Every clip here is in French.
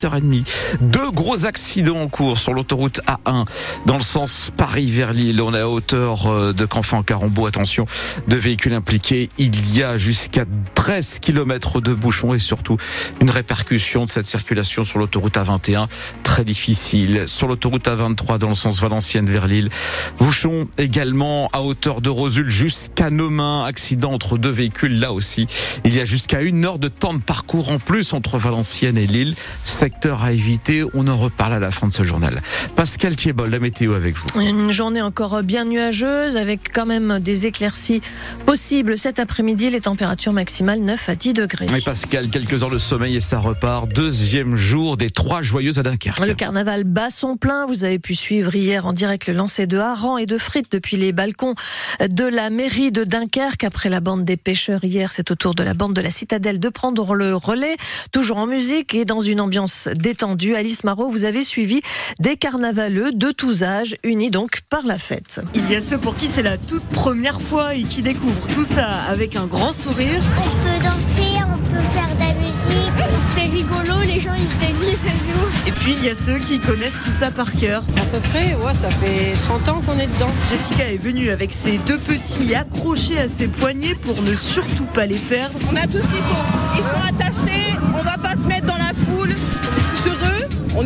7h30. Deux gros accidents en cours sur l'autoroute A1 dans le sens Paris vers Lille. On est à hauteur euh, de Canfin Carambeau. Attention, de véhicules impliqués. Il y a jusqu'à 13 km de bouchons et surtout une répercussion de cette circulation sur l'autoroute A21 très difficile. Sur l'autoroute A23 dans le sens Valenciennes vers Lille. Bouchons également à hauteur de Rosul jusqu'à Nomain. Accident entre deux véhicules là aussi. Il y a jusqu'à une heure de temps de parcours en plus entre Valenciennes et Lille à éviter. On en reparle à la fin de ce journal. Pascal Thiebol, la météo avec vous. Une journée encore bien nuageuse avec quand même des éclaircies possibles cet après-midi. Les températures maximales 9 à 10 degrés. Pascal, quelques heures de sommeil et ça repart. Deuxième jour des trois joyeuses à Dunkerque. Le carnaval bat son plein. Vous avez pu suivre hier en direct le lancer de harengs et de frites depuis les balcons de la mairie de Dunkerque. Après la bande des pêcheurs hier, c'est au tour de la bande de la citadelle de prendre le relais. Toujours en musique et dans une ambiance détendue. Alice Marot, vous avez suivi des carnavaleux de tous âges, unis donc par la fête. Il y a ceux pour qui c'est la toute première fois et qui découvrent tout ça avec un grand sourire. On peut danser, on peut faire de la musique. C'est rigolo, les gens ils se déguisent et tout. Et puis il y a ceux qui connaissent tout ça par cœur. À peu près, ouais, ça fait 30 ans qu'on est dedans. Jessica est venue avec ses deux petits accrochés à ses poignets pour ne surtout pas les perdre. On a tout ce qu'il faut. Ils sont attachés, on va pas se mettre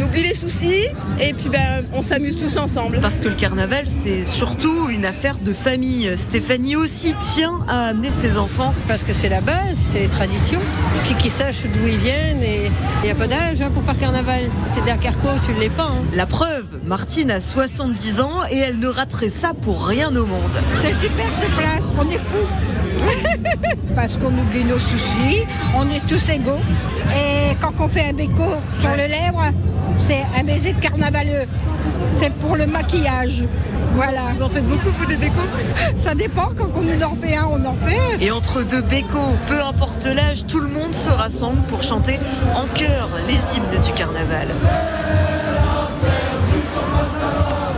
on oublie les soucis et puis ben, on s'amuse tous ensemble. Parce que le carnaval, c'est surtout une affaire de famille. Stéphanie aussi tient à amener ses enfants. Parce que c'est la base, c'est les traditions. Puis qu'ils sachent d'où ils viennent et il n'y a pas d'âge hein, pour faire carnaval. T'es d'Arcarco, tu ne l'es pas. hein. La preuve, Martine a 70 ans et elle ne raterait ça pour rien au monde. C'est super ce place, on est fous. Parce qu'on oublie nos soucis, on est tous égaux. Et quand on fait un béco sur les lèvres, c'est un baiser de carnavaleux. C'est pour le maquillage. Voilà. Vous en faites beaucoup, vous, des bécos? Ça dépend, quand on en fait un, on en fait. Et entre deux bécos, peu importe l'âge, tout le monde se rassemble pour chanter en chœur les hymnes du carnaval.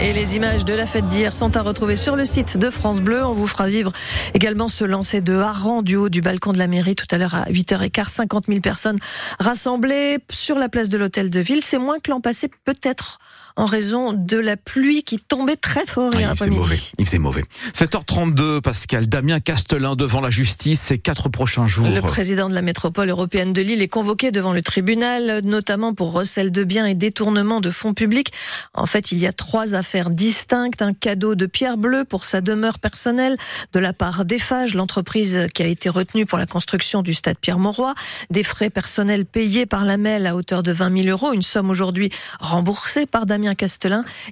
Et les images de la fête d'hier sont à retrouver sur le site de France Bleu. On vous fera vivre également ce lancer de harangue du haut du balcon de la mairie tout à l'heure à 8h15. 50 000 personnes rassemblées sur la place de l'hôtel de ville. C'est moins que l'an passé, peut-être en raison de la pluie qui tombait très fort Ah, hier il faisait mauvais. après-midi. Il faisait mauvais. 7h32, Pascal. Damien Castelin devant la justice ces quatre prochains jours. Le président de la métropole européenne de Lille est convoqué devant le tribunal, notamment pour recel de biens et détournement de fonds publics. En fait, il y a trois affaires distinctes. Un cadeau de pierre bleue pour sa demeure personnelle de la part d'Eiffage, l'entreprise qui a été retenue pour la construction du stade Pierre-Mauroy. Des frais personnels payés par la MEL à hauteur de 20 000 euros, une somme aujourd'hui remboursée par Damien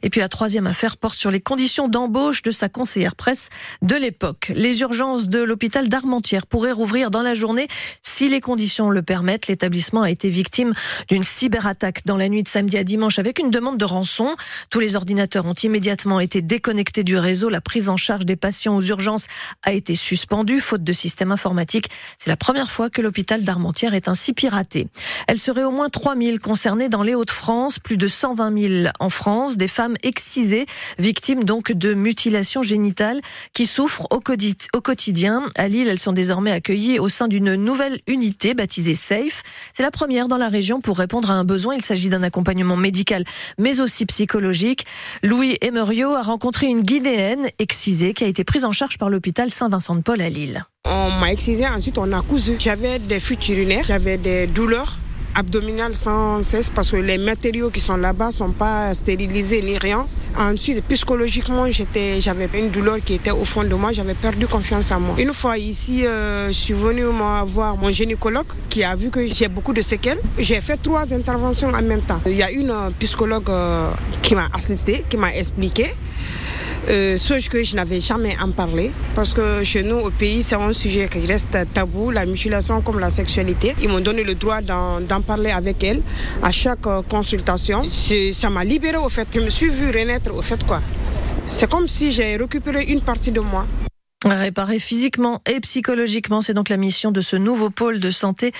Et puis la troisième affaire porte sur les conditions d'embauche de sa conseillère presse de l'époque. Les urgences de l'hôpital d'Armentières pourraient rouvrir dans la journée si les conditions le permettent. L'établissement a été victime d'une cyberattaque dans la nuit de samedi à dimanche avec une demande de rançon. Tous les ordinateurs ont immédiatement été déconnectés du réseau. La prise en charge des patients aux urgences a été suspendue faute de système informatique. C'est la première fois que l'hôpital d'Armentières est ainsi piraté. Elle serait au moins 3000 concernées dans les Hauts-de-France, plus de 120 000 en France, des femmes excisées, victimes donc de mutilations génitales qui souffrent au quotidi- au quotidien. À Lille, elles sont désormais accueillies au sein d'une nouvelle unité baptisée SAFE. C'est la première dans la région pour répondre à un besoin. Il s'agit d'un accompagnement médical, mais aussi psychologique. Louis Emerio a rencontré une guinéenne excisée qui a été prise en charge par l'hôpital Saint-Vincent-de-Paul à Lille. On m'a excisé, ensuite on a cousu. J'avais des fuites urinaires, j'avais des douleurs abdominales sans cesse parce que les matériaux qui sont là-bas sont pas stérilisés ni rien. Ensuite, psychologiquement, j'avais une douleur qui était au fond de moi, j'avais perdu confiance en moi. Une fois ici, euh, je suis venue voir mon gynécologue qui a vu que j'ai beaucoup de séquelles. J'ai fait trois interventions en même temps. Il y a une euh, psychologue euh, qui m'a assisté, qui m'a expliqué. Euh, que je n'avais jamais en parlé parce que chez nous au pays c'est un sujet qui reste tabou, la mutilation comme la sexualité. Ils m'ont donné le droit d'en parler avec elle à chaque euh, consultation. Ça m'a libérée au fait. Je me suis vue renaître au fait quoi. C'est comme si j'ai récupéré une partie de moi. Réparer physiquement et psychologiquement, c'est donc la mission de ce nouveau pôle de santé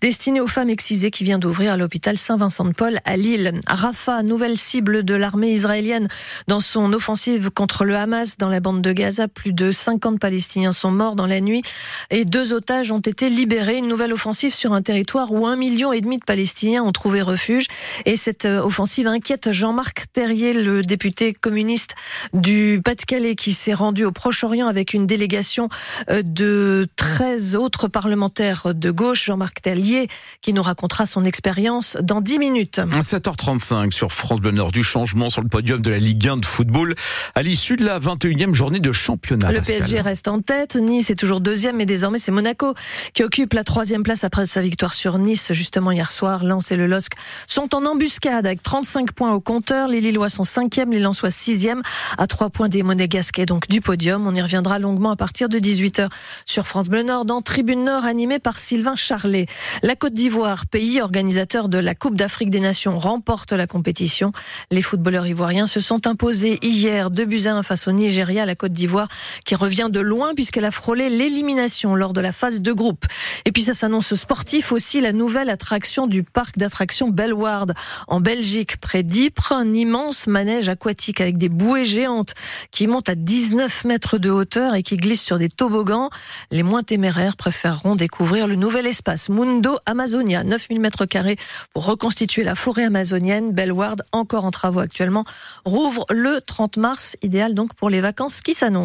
destiné aux femmes excisées qui vient d'ouvrir à l'hôpital Saint-Vincent-de-Paul à Lille. Rafa, nouvelle cible de l'armée israélienne dans son offensive contre le Hamas dans la bande de Gaza. Plus de 50 Palestiniens sont morts dans la nuit et deux otages ont été libérés. Une nouvelle offensive sur un territoire où un million et demi de Palestiniens ont trouvé refuge. Et cette euh, offensive inquiète Jean-Marc Terrier, le député communiste du Pas-de-Calais qui s'est rendu au Proche-Orient avec une délégation euh, de 13 autres parlementaires de gauche, Jean-Marc Tellier, qui nous racontera son expérience dans 10 minutes. 7h35 sur France Bleu Nord, du changement sur le podium de la Ligue 1 de football à l'issue de la 21e journée de championnat. Le PSG reste en tête, Nice est toujours deuxième, mais désormais c'est Monaco qui occupe la troisième place après sa victoire sur Nice justement hier soir. Lens et le LOSC sont en embuscade avec 35 points au compteur. Les Lillois sont cinquième, les Lensois sixième à 3 points des Monégasquais donc du podium. On y reviendra longuement à partir de 18h sur France Bleu Nord dans Tribune Nord animée par Sylvain Charlet. La Côte d'Ivoire, pays organisateur de la Coupe d'Afrique des Nations, remporte la compétition. Les footballeurs ivoiriens se sont imposés hier 2 buts à 1 face au Nigeria, la Côte d'Ivoire qui revient de loin puisqu'elle a frôlé l'élimination lors de la phase de groupe. Et puis ça s'annonce sportif aussi, la nouvelle attraction du parc d'attractions Bellward en Belgique, près d'Ypres, un immense manège aquatique avec des bouées géantes qui montent à 19 mètres de hauteur et qui glissent sur des toboggans. Les moins téméraires préféreront découvrir le nouvel espace Mundo Amazonia, 9000 mètres carrés pour reconstituer la forêt amazonienne. Bellward, encore en travaux actuellement, rouvre le 30 mars, idéal donc pour les vacances qui s'annoncent.